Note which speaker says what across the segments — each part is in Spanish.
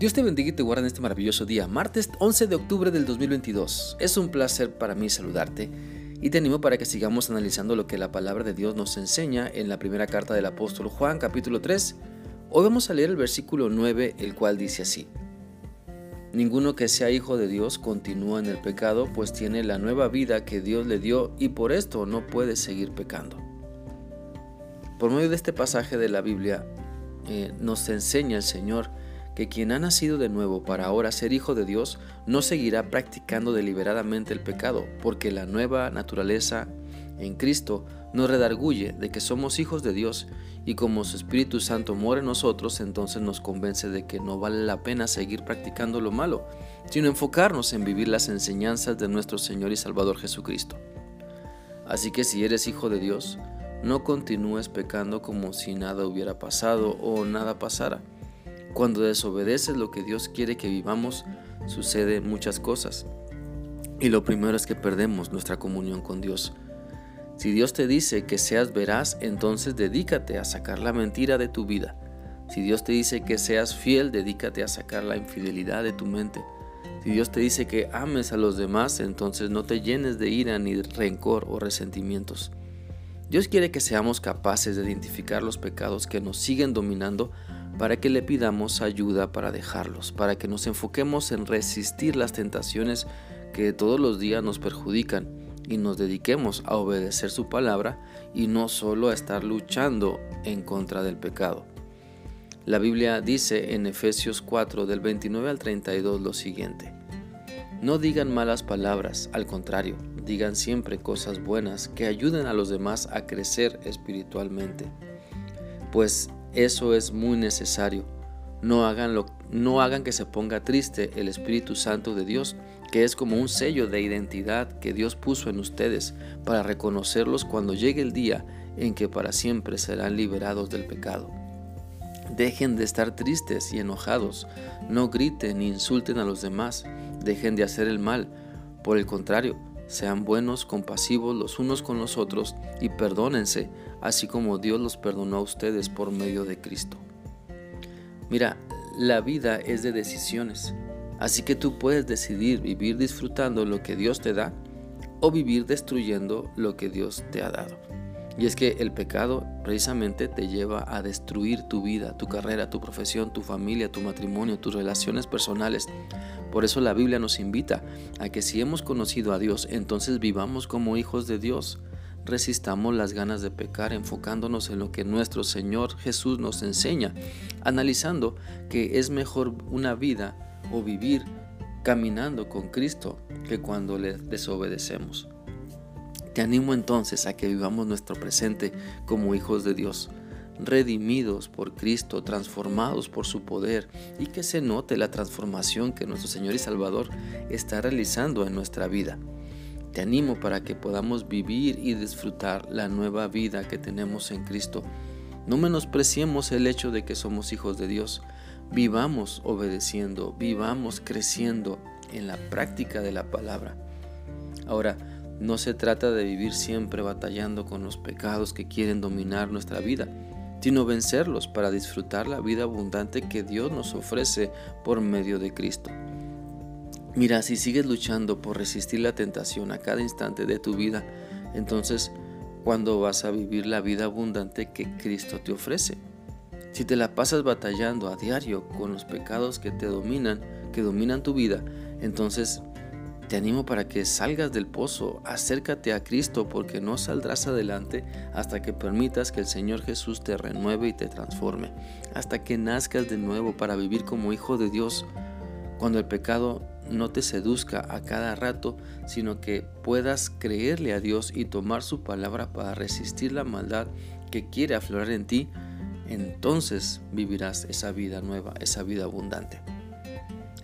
Speaker 1: Dios te bendiga y te guarde en este maravilloso día, martes 11 de octubre del 2022. Es un placer para mí saludarte y te animo para que sigamos analizando lo que la palabra de Dios nos enseña en la primera carta del apóstol Juan, capítulo 3. Hoy vamos a leer el versículo 9, el cual dice así. Ninguno que sea hijo de Dios continúa en el pecado, pues tiene la nueva vida que Dios le dio y por esto no puede seguir pecando. Por medio de este pasaje de la Biblia eh, nos enseña el Señor que quien ha nacido de nuevo para ahora ser hijo de Dios no seguirá practicando deliberadamente el pecado, porque la nueva naturaleza en Cristo nos redarguye de que somos hijos de Dios y como su Espíritu Santo mora en nosotros, entonces nos convence de que no vale la pena seguir practicando lo malo, sino enfocarnos en vivir las enseñanzas de nuestro Señor y Salvador Jesucristo. Así que si eres hijo de Dios, no continúes pecando como si nada hubiera pasado o nada pasara. Cuando desobedeces lo que Dios quiere que vivamos, sucede muchas cosas. Y lo primero es que perdemos nuestra comunión con Dios. Si Dios te dice que seas veraz, entonces dedícate a sacar la mentira de tu vida. Si Dios te dice que seas fiel, dedícate a sacar la infidelidad de tu mente. Si Dios te dice que ames a los demás, entonces no te llenes de ira ni rencor o resentimientos. Dios quiere que seamos capaces de identificar los pecados que nos siguen dominando para que le pidamos ayuda para dejarlos, para que nos enfoquemos en resistir las tentaciones que todos los días nos perjudican y nos dediquemos a obedecer su palabra y no solo a estar luchando en contra del pecado. La Biblia dice en Efesios 4 del 29 al 32 lo siguiente. No digan malas palabras, al contrario, digan siempre cosas buenas que ayuden a los demás a crecer espiritualmente. Pues eso es muy necesario. No hagan, no hagan que se ponga triste el Espíritu Santo de Dios, que es como un sello de identidad que Dios puso en ustedes para reconocerlos cuando llegue el día en que para siempre serán liberados del pecado. Dejen de estar tristes y enojados, no griten ni insulten a los demás, dejen de hacer el mal. Por el contrario, sean buenos, compasivos los unos con los otros y perdónense, así como Dios los perdonó a ustedes por medio de Cristo. Mira, la vida es de decisiones, así que tú puedes decidir vivir disfrutando lo que Dios te da o vivir destruyendo lo que Dios te ha dado. Y es que el pecado precisamente te lleva a destruir tu vida, tu carrera, tu profesión, tu familia, tu matrimonio, tus relaciones personales. Por eso la Biblia nos invita a que si hemos conocido a Dios, entonces vivamos como hijos de Dios. Resistamos las ganas de pecar enfocándonos en lo que nuestro Señor Jesús nos enseña, analizando que es mejor una vida o vivir caminando con Cristo que cuando le desobedecemos. Te animo entonces a que vivamos nuestro presente como hijos de Dios, redimidos por Cristo, transformados por su poder y que se note la transformación que nuestro Señor y Salvador está realizando en nuestra vida. Te animo para que podamos vivir y disfrutar la nueva vida que tenemos en Cristo. No menospreciemos el hecho de que somos hijos de Dios. Vivamos obedeciendo, vivamos creciendo en la práctica de la palabra. Ahora, no se trata de vivir siempre batallando con los pecados que quieren dominar nuestra vida, sino vencerlos para disfrutar la vida abundante que Dios nos ofrece por medio de Cristo. Mira, si sigues luchando por resistir la tentación a cada instante de tu vida, entonces, ¿cuándo vas a vivir la vida abundante que Cristo te ofrece? Si te la pasas batallando a diario con los pecados que te dominan, que dominan tu vida, entonces te animo para que salgas del pozo, acércate a Cristo porque no saldrás adelante hasta que permitas que el Señor Jesús te renueve y te transforme, hasta que nazcas de nuevo para vivir como hijo de Dios, cuando el pecado no te seduzca a cada rato, sino que puedas creerle a Dios y tomar su palabra para resistir la maldad que quiere aflorar en ti, entonces vivirás esa vida nueva, esa vida abundante.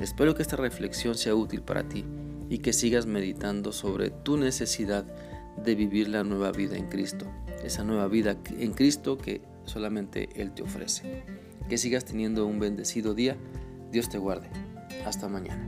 Speaker 1: Espero que esta reflexión sea útil para ti y que sigas meditando sobre tu necesidad de vivir la nueva vida en Cristo, esa nueva vida en Cristo que solamente Él te ofrece. Que sigas teniendo un bendecido día. Dios te guarde. Hasta mañana.